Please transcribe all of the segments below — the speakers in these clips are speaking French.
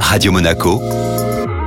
Radio Monaco,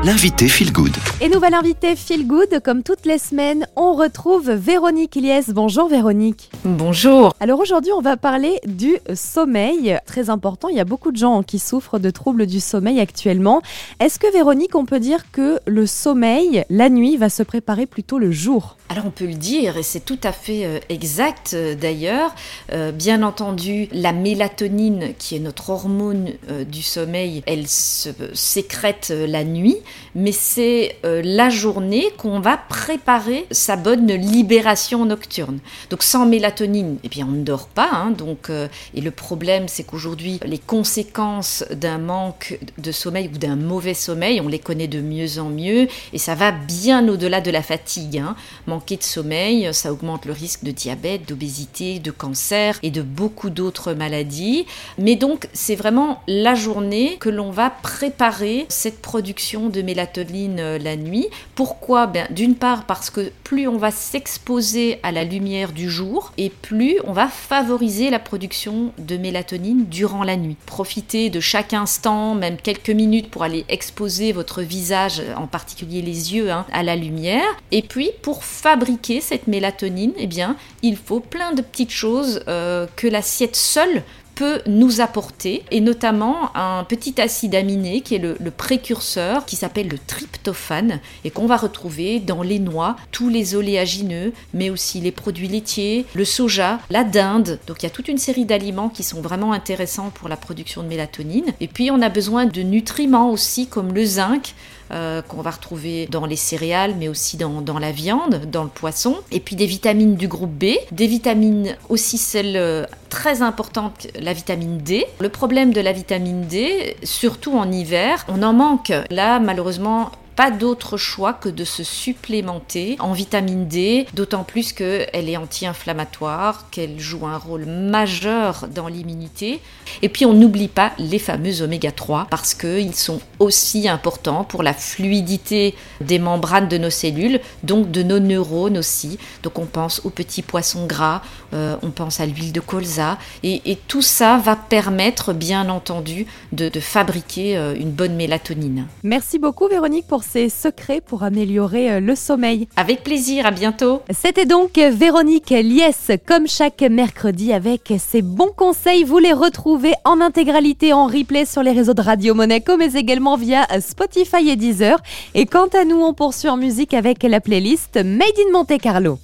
l'invité Feel Good. Et nouvelle invitée Feel Good, comme toutes les semaines, on retrouve Véronique Iliès. Bonjour Véronique. Bonjour. Alors aujourd'hui, on va parler du sommeil. Très important, il y a beaucoup de gens qui souffrent de troubles du sommeil actuellement. Est-ce que Véronique, on peut dire que le sommeil, la nuit, va se préparer plutôt le jour? Alors on peut le dire, et c'est tout à fait euh, exact euh, d'ailleurs. Euh, bien entendu, la mélatonine, qui est notre hormone du sommeil, elle se sécrète la nuit, mais c'est la journée qu'on va préparer sa bonne libération nocturne. Donc sans mélatonine, eh bien on ne dort pas. Hein, donc, et le problème, c'est qu'aujourd'hui, les conséquences d'un manque de sommeil ou d'un mauvais sommeil, on les connaît de mieux en mieux, et ça va bien au-delà de la fatigue. Hein manquer de sommeil, ça augmente le risque de diabète, d'obésité, de cancer et de beaucoup d'autres maladies. Mais donc c'est vraiment la journée que l'on va préparer cette production de mélatonine euh, la nuit. Pourquoi? Ben, D'une part parce que plus on va s'exposer à la lumière du jour et plus on va favoriser la production de mélatonine durant la nuit. Profitez de chaque instant, même quelques minutes pour aller exposer votre visage, en particulier les yeux, hein, à la lumière. Et puis pour fabriquer cette mélatonine, eh bien, il faut plein de petites choses euh, que l'assiette seule peut nous apporter, et notamment un petit acide aminé qui est le, précurseur, qui s'appelle le tryptophane, et qu'on va retrouver dans les noix, tous les oléagineux, mais aussi les produits laitiers, le soja, la dinde. Donc il y a toute une série d'aliments qui sont vraiment intéressants pour la production de mélatonine. Et puis on a besoin de nutriments aussi, comme le zinc, euh, qu'on va retrouver dans les céréales, mais aussi dans, la viande, dans le poisson. Et puis des vitamines du groupe B, des vitamines aussi celles euh, très importantes, vitamine D. Le problème de la vitamine D, surtout en hiver, on en manque. Là, malheureusement, pas d'autre choix que de se supplémenter en vitamine D, d'autant plus qu'elle est anti-inflammatoire, qu'elle joue un rôle majeur dans l'immunité. Et puis on n'oublie pas les fameux oméga 3 parce qu'ils sont aussi importants pour la fluidité des membranes de nos cellules, donc de nos neurones aussi. Donc on pense aux petits poissons gras, euh, on pense à l'huile de colza, et, tout ça va permettre bien entendu de, de fabriquer euh, une bonne mélatonine. Merci beaucoup Véronique pour ses secrets pour améliorer euh, le sommeil. Avec plaisir, à bientôt. C'était donc Véronique Liès, comme chaque mercredi, avec ses bons conseils. Vous les retrouvez en intégralité en replay sur les réseaux de Radio Monaco, mais également via Spotify et Deezer. Et quant à nous, on poursuit en musique avec la playlist Made in Monte Carlo.